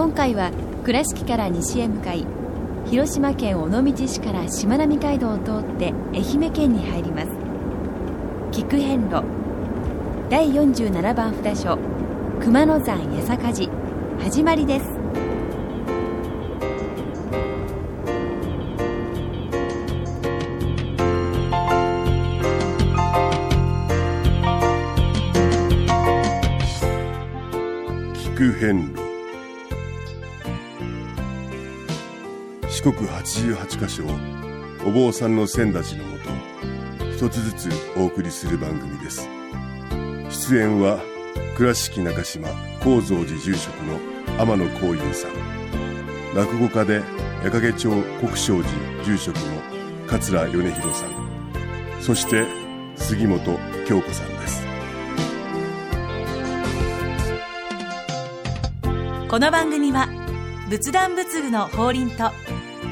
今回は倉敷から西へ向かい広島県尾道市からしまなみ海道を通って愛媛県に入ります。菊遍路第47番札所熊野山八坂寺始まりです。四国八十八箇所をお坊さんの先立ちのもと一つずつお送りする番組です。出演は倉敷中島高蔵寺住職の天野幸雄さん。落語家で矢掛町国正寺住職の桂米広さん。そして杉本京子さんです。この番組は仏壇仏具の法輪と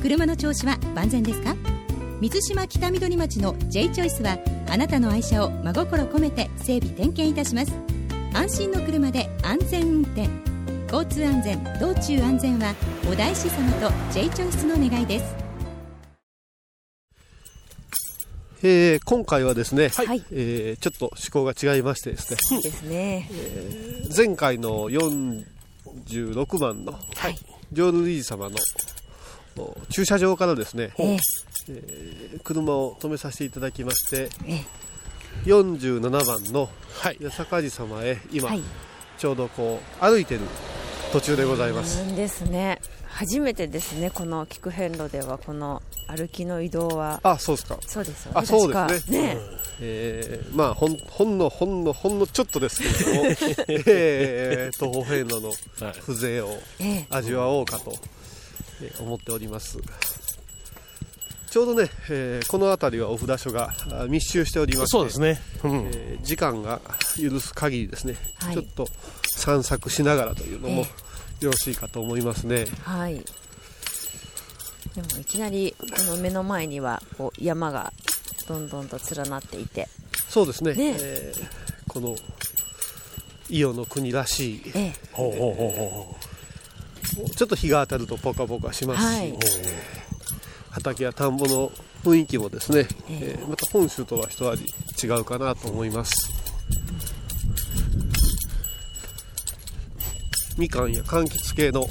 車の調子は万全ですか？水島北緑町の J チョイスはあなたの愛車を真心込めて整備点検いたします。安心の車で安全運転。交通安全道中安全はお大師様と J チョイスの願いです。えー今回はですね、はい。えーちょっと趣向が違いましてですね、ですね。前回の46番のはい。浄瑠璃様のお駐車場からですね、ええ。ー車を止めさせていただきまして、え47番の八坂寺様へ今、はい。ちょうどこう歩いてる途中でございます、うんですね。初めてですねこの菊遍路ではこの歩きの移動は。あそうですか。そうですよねあそうですね。ね。えーまあほんほんのほんのほんのちょっとですけれども、えー、東方遍路の風情をええ。味わおうかと、えー思っております。ちょうどね、えーこの辺りはお札所があ密集しておりましてそうですね。うん。えー時間が許す限りですね、はい。ちょっと散策しながらというのもえよろしいかと思いますね、はい。でもいきなりこの目の前にはこう山がどんどんと連なっていて。そうですね。ね。えーこの伊予の国らしいええ。ほうほうほうほうちょっと日が当たるとポカポカしますし、はい。畑や田んぼの雰囲気もですね、ええ。ーまた本州とは一味違うかなと思います。みかんや柑橘系の、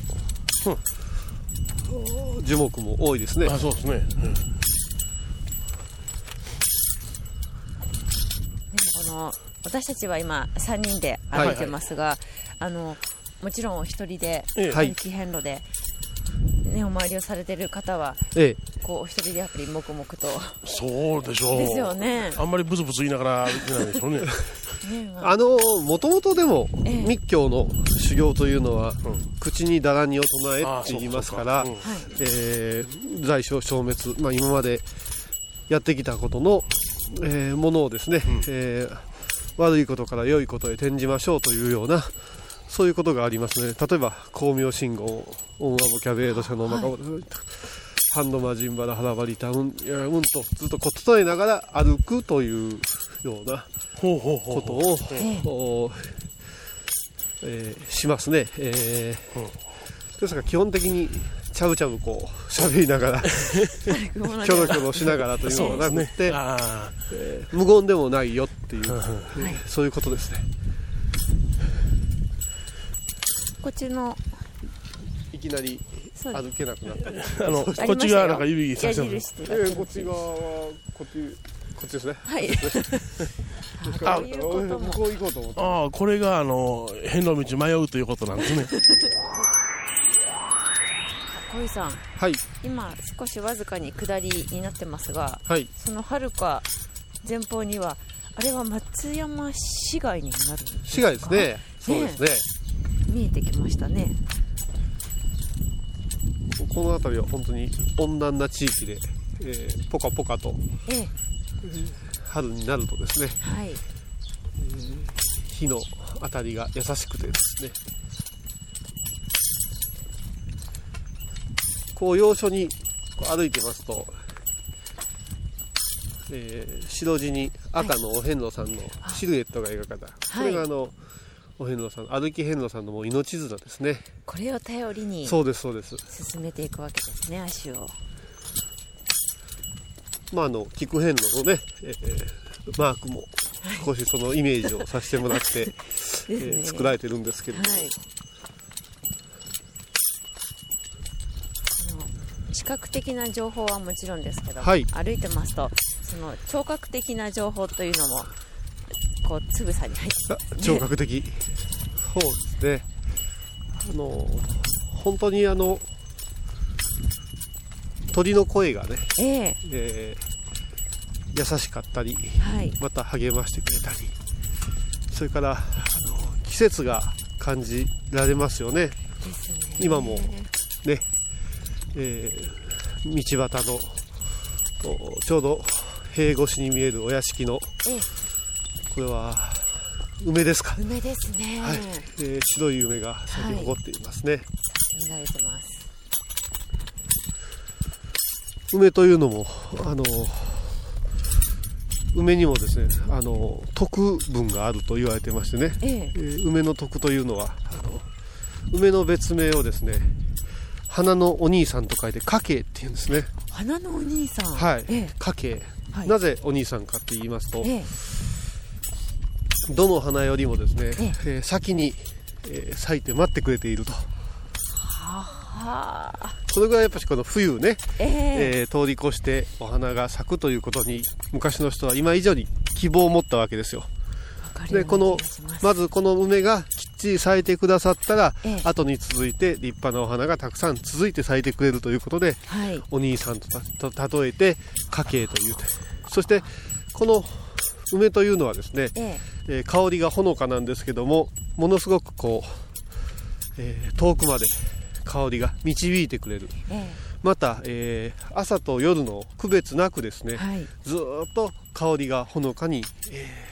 樹木も多いですね。あ、そうですね。でもこの私たちは今3人で歩いてますが、あのもちろんお一人でええ。はい。歩き遍路で、ね、お参りをされてる方はえこうお一人でやっぱり黙々と。そうでしょう。ですよね。あんまりブツブツ言いながら歩いてないでしょうね。あ。のもともとでもええ。密教の修行というのは、うん。口にだらにを唱えあって言いますから、えー在所消滅、まあ、今までやってきたことの、えーものをですね、えー悪いことから良いことへ転じましょうというようなそういうことがありますね。例えば光明信号オンアボキャベード社のマカボハンドマジンバラハラバリタウンいやうんとずっと整えながら歩くというようなほうほうほうことを、ええーしますね、えーうんですから基本的にちゃぶちゃぶこう喋りながらキョロキョロしながらというのがなくって、あえー無言でもないよっていう、あ。えーそういうことですねこっちの。いきなり歩けなくなった。り あの、こっち側なんか指さして矢ます。こっち側はこっちこっちですね。はい。あこう行こうと思ってああ、これが、あの、変路道迷うということなんですね。小井さん。はい。今少しわずかに下りになってますがはい。そのはるか前方にはあれは松山市街になるんですか？市街ですね。そうですね見えてきましたね。この辺りは本当に温暖な地域で、えーポカポカとええ。春になるとですねはい。火の当たりが優しくてですね。こう要所に歩いてますと、えー白地に赤のお遍路さんのシルエットが描かれた、これがあのお遍路さん歩き遍路さんのもう命綱ですね。これを頼りにそうですそうです。進めていくわけですね足を。まああの菊遍路のね、えーマークも少しそのイメージをさせてもらって、えね。ー作られてるんですけれども、はい。視覚的な情報はもちろんですけど、はい。歩いてますとその聴覚的な情報というのもこうつぶさに入ってね。聴覚的、そうですね。あの本当にあの鳥の声がね、ええ。えー優しかったりはい。また励ましてくれたりそれからあの季節が感じられますよね。ね。今もね、えー道端のおちょうど塀越しに見えるお屋敷のええ。これは梅ですか。梅ですね、はい、えー白い梅が咲き誇っていますね、見られてます。梅というのもあの梅にもですねあの徳分があると言われてましてね、ええ。えー梅の徳というのはあの梅の別名をですね花のお兄さんと書いて家計っていうんですね。花のお兄さん。はい。ええ。家。計、はい。なぜお兄さんかって言いますと、ええどの花よりもですね、ええ。ー先に、えー咲いて待ってくれていると。はあ。それぐらいやっぱりこの冬ね、ええ。えー通り越してお花が咲くということに昔の人は今以上に希望を持ったわけですよ。でこのまずこの梅がきっちり咲いてくださったら、ええ。後に続いて立派なお花がたくさん続いて咲いてくれるということではい。お兄さんとたと例えて家計という。そしてこの梅というのはですね、ええ。えー香りがほのかなんですけどもものすごくこう、えー遠くまで香りが導いてくれる。えまた、えー朝と夜の区別なくですね、えはい。ずーっと香りがほのかに、えー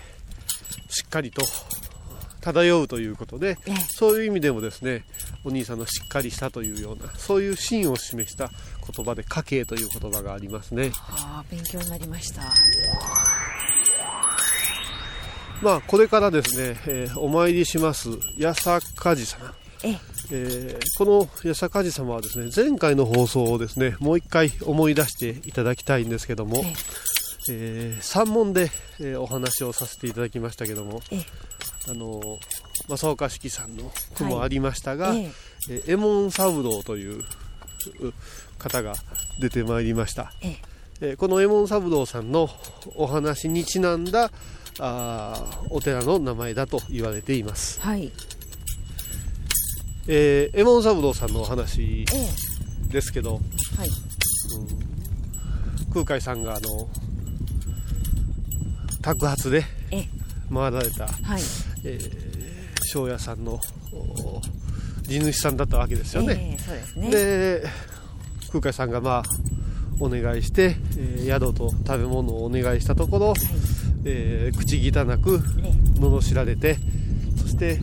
しっかりと漂うということで、ええ。そういう意味でもですねお兄さんのしっかりしたというようなそういう芯を示した言葉で家計という言葉がありますね。ああ勉強になりましたまあこれからですね、えーお参りします八坂寺様。ええ。えーこの八坂寺様はですね前回の放送をですねもう一回思い出していただきたいんですけども、ええ。ー山門で、えーお話をさせていただきましたけども、ええ。あの正岡式さんの句もありましたが、えええー右衛門三郎というう方が出てまいりました、ええ。えーこの右衛門三郎さんのお話にちなんだあーお寺の名前だと言われています、はい。えー、右衛門三郎さんのお話ええ。ですけど、はい。空海さんがあの托発でええ。回られた、はい。えー、庄屋さんのお地主さんだったわけですよね、ええそうですね。で空海さんがまあお願いして、えー宿と食べ物をお願いしたところ、えー口汚くえ罵られてそして、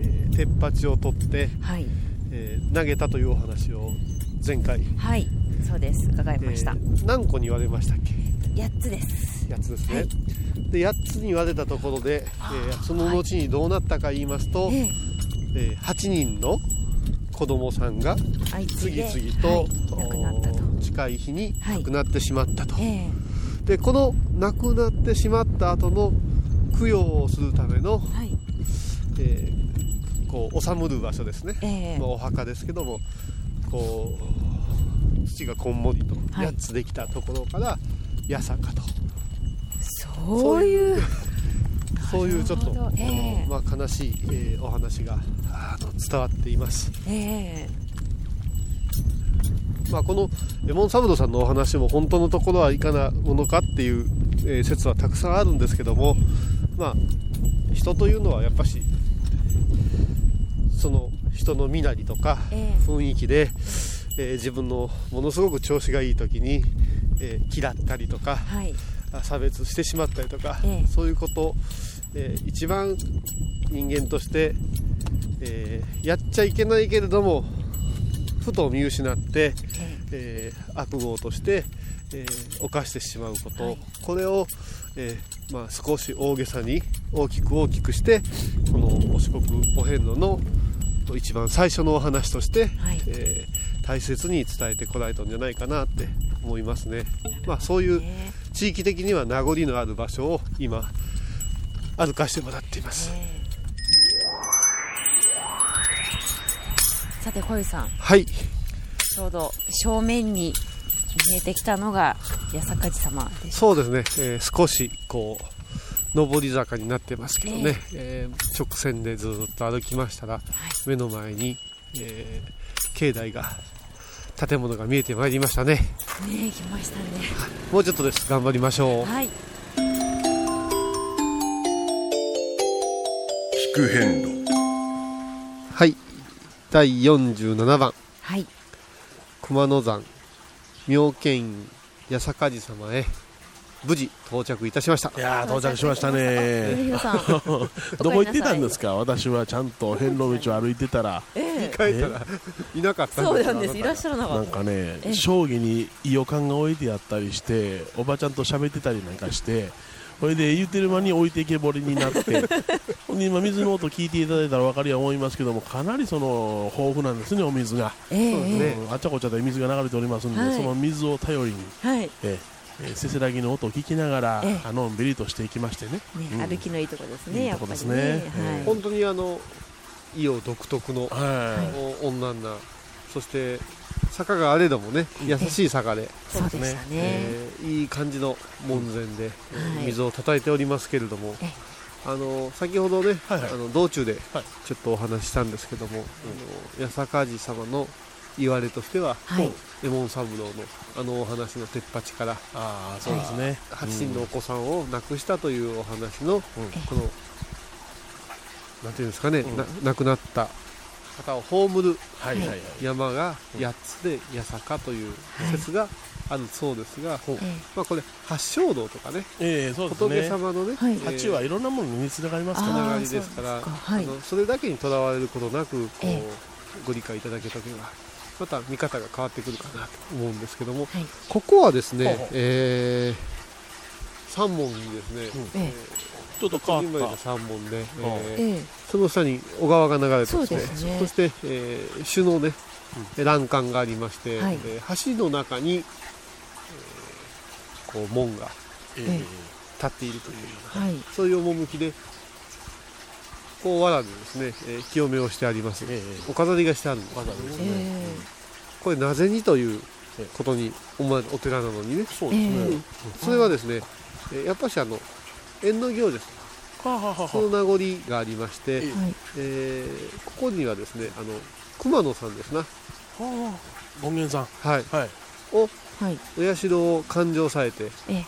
えー鉄鉢を取って、えはい。えー投げたというお話を前回、はい。そうです。伺いました、えー何個に言われましたっけ？8つです。8つですね、はい。で8つに言われたところで、えーその後にどうなったか言いますと、えええー8人の子供さんが相次々と、はい、近い日にはい。亡くなってしまったと、えでこの亡くなってしまった後の供養をするための、えはい。えーこう納むる場所ですね、ええ。まあお墓ですけどもこう土がこんもりとはい。8つできたところから八坂と、そういう。そういうちょっと、なるほど。ええ。まあ、悲しい、えーお話があの伝わっています、ええまあ、このエモンサブロさんのお話も本当のところはいかなものかっていう、えー説はたくさんあるんですけども、まあ、人というのはやっぱしその人の身なりとかええ。雰囲気で、えー自分のものすごく調子がいい時に、えー嫌ったりとかはい。あ差別してしまったりとか、ええ。そういうこと、えー一番人間として、えーやっちゃいけないけれどもふと見失って、えー悪語として、えー犯してしまうこと、はい。これを、えーまあ、少し大げさに大きく大きくしてこのお四国お遍路の一番最初のお話として、はい。えー大切に伝えてこられたんじゃないかなって思いますね。まあ、そういうね。地域的には名残のある場所を今歩かしてもらっています。さて小井さんはい、ちょうど正面に見えてきたのが八坂寺様でしそうですね、えー少しこう上り坂になってますけどね、えー直線でずっと歩きましたら、目の前に、えー境内が建物が見えてまいりましたね。ねえ来ましたね。もうちょっとです。頑張りましょう。はい。聞く遍路はい第47番。はい。熊野山妙見院八坂寺様へ無事到着いたしました。いやー到着しました米ね。どこ行ってたんですか？私はちゃんと遍路道を歩いてたら。え帰ったらいなかったんそうなんです。いらっしゃらなかなんったかねえ将棋にいよかんが置いてあったりしておばちゃんと喋ってたりなんかしてそれで言ってる間に置いてけぼりになって ほんで今水の音聞いていただいたら分かるや思いますけどもかなりその豊富なんですねお水が、ええそうですねうんあちゃこちゃで水が流れておりますんで、はい。その水を頼りに、はい。ええーせせらぎの音を聞きながら、ええ。あのんびりとしていきましてね。ねうん。歩きのいいとこですねいいやっぱりね。はい。本当にあの伊予独特のはお温暖なそして坂があれどもね優しい坂で、そうでしたね。えーいい感じの門前で、えーはい水を叩いておりますけれども、えあの先ほどね、はいはい。あの道中ではい。ちょっとお話ししたんですけども、あの八坂寺様の言われとしては、はい。右衛門三郎のあのお話の鉄八からああそうですね。八人のお子さんを亡くしたというお話の、うん。このなんていうんですかね、うん。な亡くなった方を葬る山が8つで八坂という説があるそうですが、えまあ、これ八正道とかね。ええそうです仏ね様のね、八はいろんなものにつながりますから。つながりですか。らあのそれだけにとらわれることなくこう、えご理解いただけたければまた見方が変わってくるかなと思うんですけども、はい。ここはですねえー、三門にですね、うん。えちょっと変わっ銀針の三門で、ええーええ。その下に小川が流れてですね。そして、えー、朱のね、欄干がありまして、はい。えー橋の中に、えーこう門がたえ。え立っているというようなはい。そういう趣でこう藁でですね、えー清めをしてあります、ええ。お飾りがしてあるんです。わざわざですえねこれなぜにということにお寺なのにね。そうですね、ええそれはですね、えーやっぱしあの縁の行です。その名残がありまして、ええ。はい。えーここにはですねあの熊野さんですな。はあ権現さん。はい。はい。をはい。お社を勘定されてええ。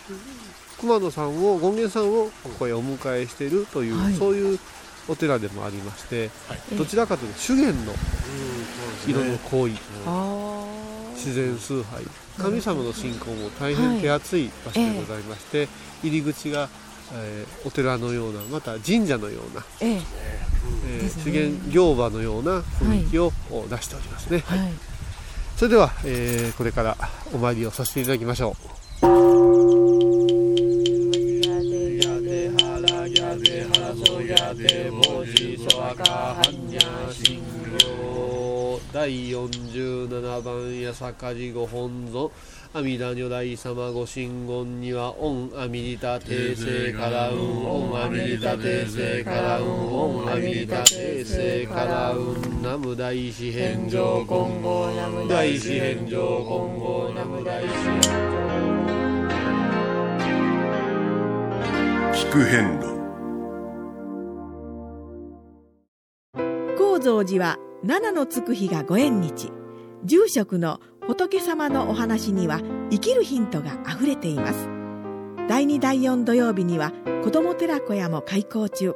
熊野さんを権現さんをここへお迎えしているという、はい。そういうお寺でもありまして、えどちらかというと修験のうん色の濃いあ自然崇拝。神様の信仰も大変手厚い場所でございまして、入り口が、えーお寺のようなまた神社のような、ええ。資源行場のような雰囲気をお出しておりますね、はい。それでは、えーこれからお参りをさせていただきましょう。第47番八坂寺ご本尊阿弥陀如来様ご神言にはオンアミリタ訂正からうんオンアミリタ訂正からうんオンアミリタ訂正からうんナム大師返上今後ナム大師返上今後ナム大師聞く遍路高蔵寺は七のつく日がご縁日。住職の仏様のお話には生きるヒントがあふれています。第2第4土曜日には子ども寺小屋も開校中。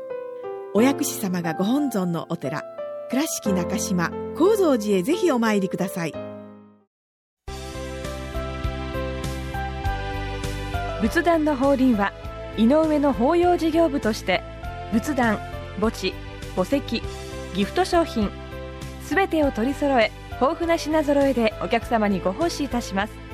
お薬師様がご本尊のお寺倉敷中島・高蔵寺へぜひお参りください。仏壇の法輪は井上の法要事業部として仏壇墓地墓石ギフト商品すべてを取り揃え豊富な品揃えでお客様にご奉仕いたします。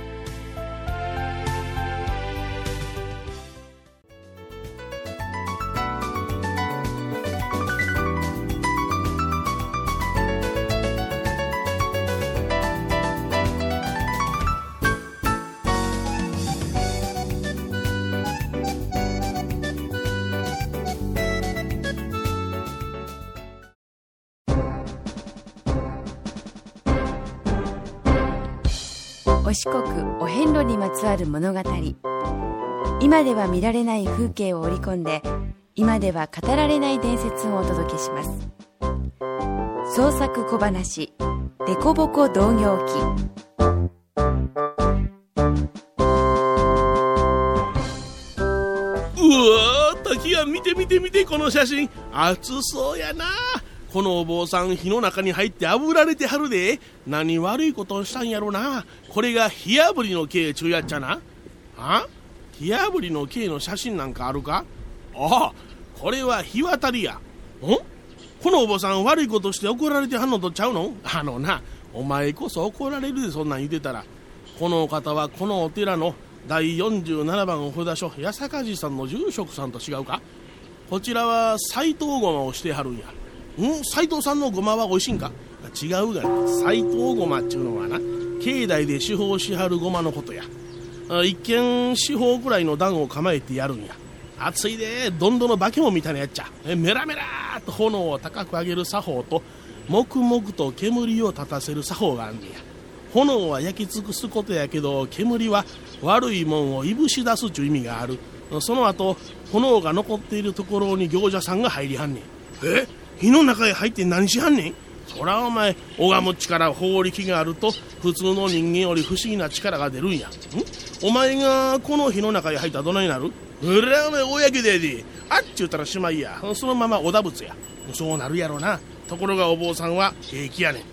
国お遍路にまつわる物語。今では見られない風景を織り込んで今では語られない伝説をお届けします。創作小話「デコ同業記」うわ滝や見て見て見てこの写真。暑そうやな。このお坊さん火の中に入って炙られてはるで。何悪いことをしたんやろな。これが火あぶりの刑中やっちゃな。あ？火あぶりの刑の写真なんかあるか？ああこれは火渡りや。ん？このお坊さん悪いことして怒られてはんのとちゃうの？あのなお前こそ怒られるでそんなん言うてたら。このお方はこのお寺の第47番お札所八坂寺さんの住職さんと違うか？こちらは斎藤ごまをしてはるんや。ん斎藤さんのごまは美味しいんか？違うがな斎藤ごまっちゅうのはな境内で司法しはるごまのことや。一見司法くらいの段を構えてやるんや。熱いでどんどの化け物みたいなやっちゃ。メラメラーと炎を高く上げる作法と黙々と煙を立たせる作法があんねや。炎は焼き尽くすことやけど煙は悪いもんをいぶし出すちゅう意味がある。その後炎が残っているところに行者さんが入りはんねん。え？火の中へ入って何しはんねん？そらお前拝む力法力があると普通の人間より不思議な力が出るんや。ん？お前がこの火の中へ入ったらどないになる？うらお前大やけでで。あっちゅうたらしまいや。そのままおだぶつや。そうなるやろな。ところがお坊さんは平気やね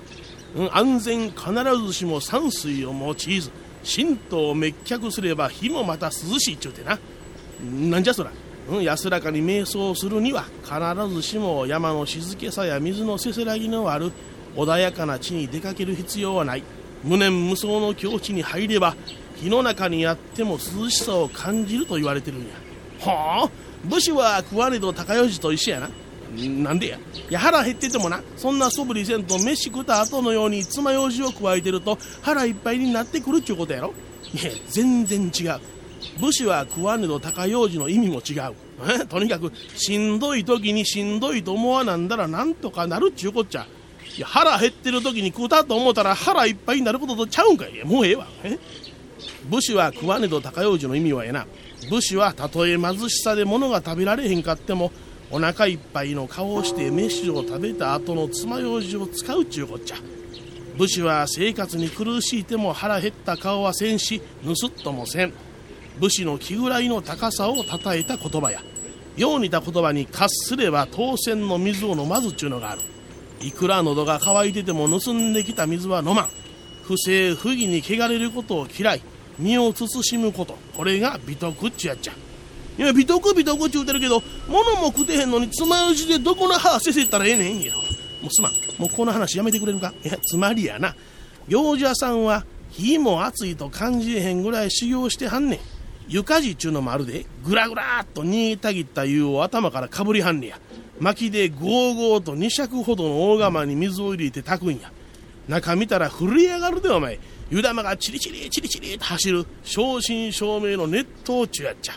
ん、うん、安全必ずしも山水を用いず神道を滅却すれば火もまた涼しいっちゅうてな。なんじゃそら、安らかに瞑想するには必ずしも山の静けさや水のせせらぎのある穏やかな地に出かける必要はない。無念無想の境地に入れば火の中にあっても涼しさを感じると言われてるんや。はあ？武士は食わねど高用事と一緒やな。なんでや？や腹減っててもな。そんなそぶりせんと飯食った後のように爪楊枝を加えてると腹いっぱいになってくるっちゅうことやろ。いや全然違う。武士は食わねど高用事の意味も違う。とにかくしんどい時にしんどいと思わなんだらなんとかなるっちゅうこっちゃ。いや腹減ってる時に食うたと思ったら腹いっぱいになることとちゃうんかい。もうええわ。え？武士は食わねど高用事の意味はええな。武士はたとえ貧しさで物が食べられへんかってもお腹いっぱいの顔をして飯を食べた後の爪楊枝を使うっちゅうこっちゃ。武士は生活に苦しいても腹減った顔はせんし盗っともせん。武士の気ぐらいの高さをたたえた言葉やよう似た言葉に喝すれば当選の水を飲まずっちゅうのがある。いくら喉が渇いてても盗んできた水は飲まん。不正不義に汚れることを嫌い身を慎むこと。これが美徳っちゅやっちゃ。いや美徳美徳っちゅうてるけど物も食てへんのに爪楊枝でどこの歯せせったらええねんやろ。もうすまん。もうこの話やめてくれるか。いやつまりやな。行者さんは火も熱いと感じへんぐらい修行してはんねん。床地っちゅうのもあるで。ぐらぐらっと煮えたぎった湯を頭からかぶりはんねや。薪でゴーゴーと2尺ほどの大釜に水を入れて炊くんや。中見たら震え上がるでお前。湯玉がチリチリチリチリと走る正真正銘の熱湯中やっちゃ。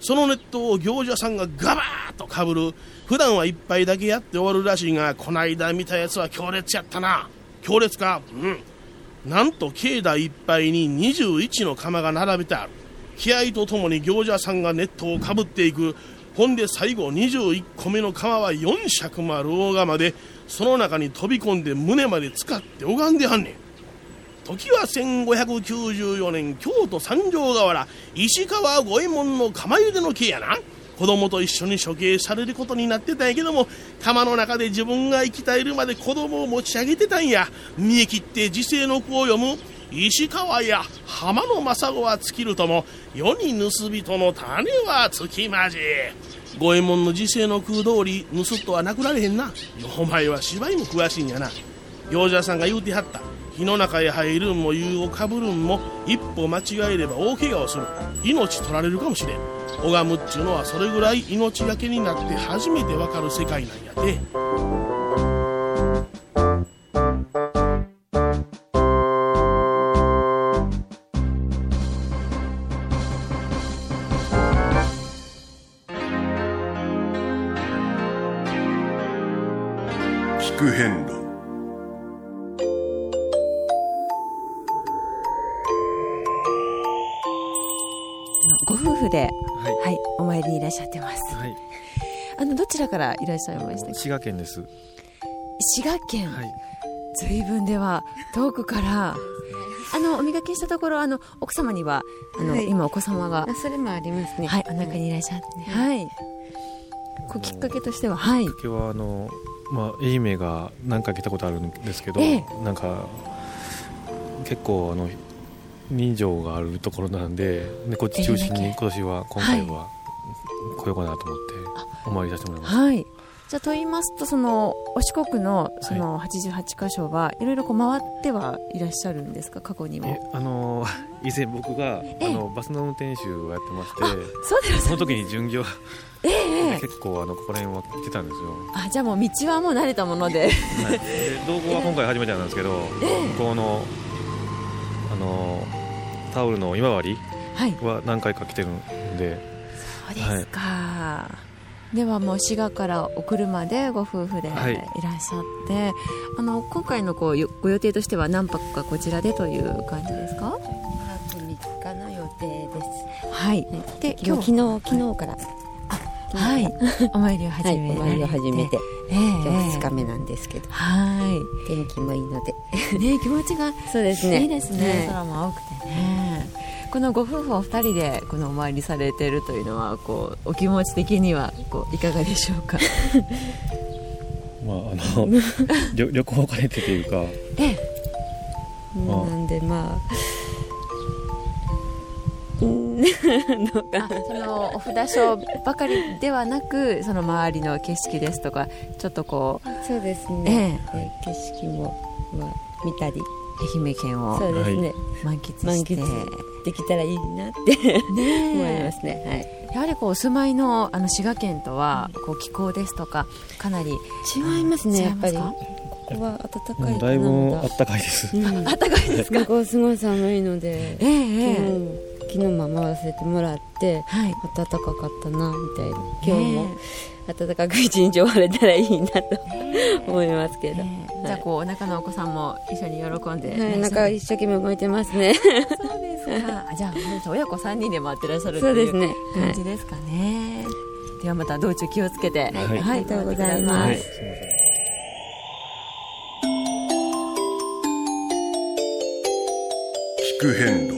その熱湯を行者さんがガバーッとかぶる。普段は一杯だけやって終わるらしいがこないだ見たやつは強烈やったな。強烈か？うん。なんと境内いっぱいに21の釜が並べてある。気合とともに行者さんがネットをかぶっていく。ほんで最後21個目の釜は4尺もある大釜でその中に飛び込んで胸まで使って拝んではんねん。時は1594年京都三条河原石川五右衛門の釜茹での刑やな。子供と一緒に処刑されることになってたんやけども釜の中で自分が生き絶えるまで子供を持ち上げてたんや。見え切って時世の句を読む石川や浜の政子は尽きるとも世に盗人の種はつきまじ。五右衛門の時世の空通り盗っとはなくなれへんな。お前は芝居も詳しいんやな。行者さんが言うてはった。火の中へ入るんも湯をかぶるんも一歩間違えれば大怪我をする。命取られるかもしれん。拝むっちゅうのはそれぐらい命がけになって初めてわかる世界なんやて。ご夫婦で、はい。お参りにいらっしゃってます、はい、あのどちらからいらっしゃいましたっけ？滋賀県です。滋賀県、はい、随分では遠くから。あのお見かけしたところあの奥様にはあの、はい。今お子様があそれもありますね。はいお腹にいらっしゃって。はい、こうきっかけとしてははい。今日はあのまあ愛媛が何回来たことあるんですけど、ええ。なんか結構あの人情があるところなんで、ね、こっち中心に今年は今回は来ようかなと思ってお参りさせてもらいました。はい。じゃあと言いますとそのお四国のその88箇所はいろいろこう回ってはいらっしゃるんですか？過去にえもあの 以前僕がええ。あのバスの運転手をやってましてそうです。その時に巡業ええええ。結構あのここら辺は来てたんですよ。あじゃあもう道はもう慣れたもので。はい、で道後は今回初めてなんですけど、向こうのあのタオルの今治はい。は何回か来てるんで、そうですか、ではもう滋賀からお車でご夫婦でい。らはいっしゃって、あの今回のこうよご予定としては何泊かこちらでという感じですか？泊3日の予定です。はい。で今日昨日。昨日から。はい。お参りを始めはいお参りを始めて、ええ。今日ええ2日目なんですけど、は天気もいいので、いね気持ちが そうですね。いいですね、はい空も青くてね。このご夫婦お二人でこのお参りされているというのはこうお気持ち的にはこういかがでしょうか？まああの旅 旅行を兼ねてというか、ええ。まあなんでまあ。うんどうかなそのお札書ばかりではなくその周りの景色ですとかちょっとこうそうですえね、え景色も、まあ、見たり愛媛県をそうですね、満喫満して、喫できたらいいなってね思いえますね、はい、やはりこうお住まいのあの滋賀県とはこう気候ですとかかなり違いますねやっぱり。ここは暖かいだ。いぶあったかいです。うん、暖かいです。か向こうすごい寒いので。ええええ昨日昨日も回らせてもらってはい。暖かかったなみたいな。今日も。暖かく一日終われたらいいなと思いますけど、え。えじゃあこうお腹のお子さんも一緒に喜んで。はい、なんか一生懸命動いてますね。そうですか。あ じゃあ親子3人で回ってらっしゃるというそうですね。感じですかね、ではまた道中気をつけて。はい、ありがとうございます。聞く変路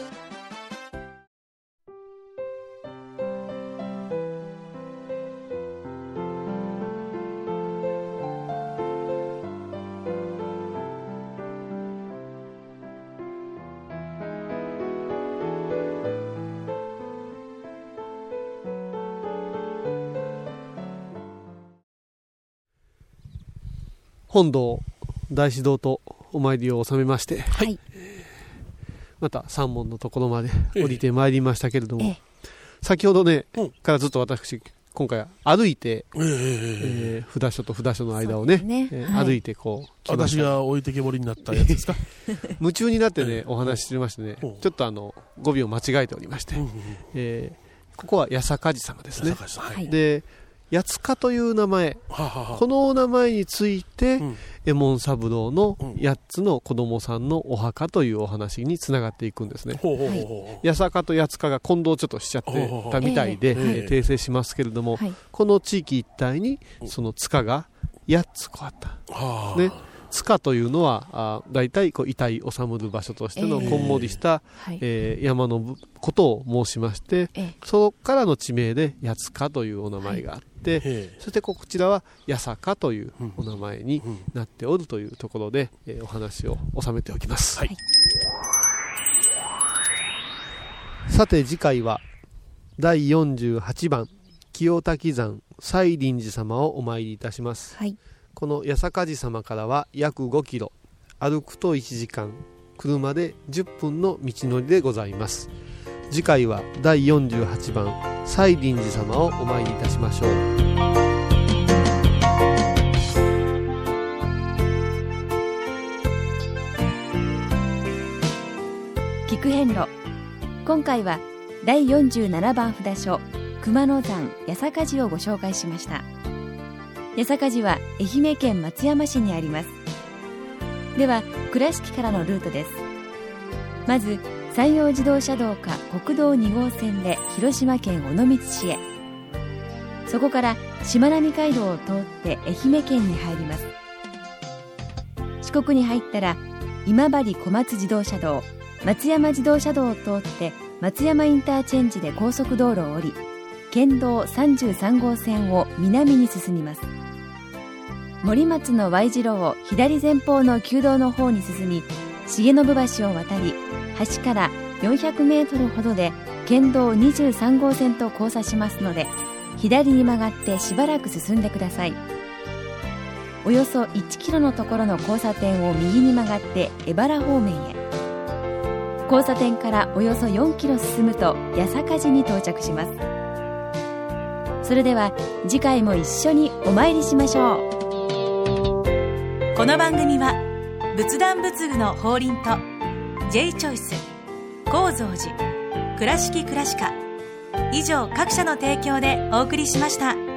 本堂大師堂とお参りを収めまして、はい。また三門のところまで降りてまいりましたけれども、ええ。先ほどね、からずっと私今回歩いて、えええー札所と札所の間をねね。えーはい。歩いてこう私が置いてけぼりになったやつですか？夢中になってねお話ししてましてねちょっとあの語尾を間違えておりまして、えーここは八坂寺様ですね。八坂寺さんはい。で八塚という名前。このお名前について、右衛門三郎の8つの子供さんのお墓というお話につながっていくんですね。八坂と八塚が混同ちょっとしちゃってたみたいで、ええ。えー訂正しますけれども、はい。この地域一帯にその塚が8つこうあった、はあね、塚というのはあ大体こう遺体を収むる場所としてのええ。こんもりした、はい。えー山のぶことを申しまして、ええ。そこからの地名で八塚というお名前があって、そしてこちらは八坂というお名前になっておるというところで、えーお話を収めておきます、さて次回は第48番清滝山西林寺様をお参りいたします、はいこの八坂寺様からは約5キロ歩くと1時間車で10分の道のりでございます。次回は第48番西林寺様をお参りいたしましょう。菊遍路。今回は第47番札所熊野山八坂寺をご紹介しました。八坂寺は愛媛県松山市にあります。では倉敷からのルートです。まず山陽自動車道か国道2号線で広島県尾道市へ。そこからしまなみ海道を通って愛媛県に入ります。四国に入ったら今治小松自動車道松山自動車道を通って松山インターチェンジで高速道路を降り県道33号線を南に進みます。森松の Y 字路を左前方の旧道の方に進み重信橋を渡り橋から400メートルほどで県道23号線と交差しますので左に曲がってしばらく進んでください。およそ1キロのところの交差点を右に曲がって江原方面へ。交差点からおよそ4キロ進むと八坂寺に到着します。それでは次回も一緒にお参りしましょうこの番組は仏壇仏具の法輪と J チョイス構造寺倉敷倉歯科以上各社の提供でお送りしました。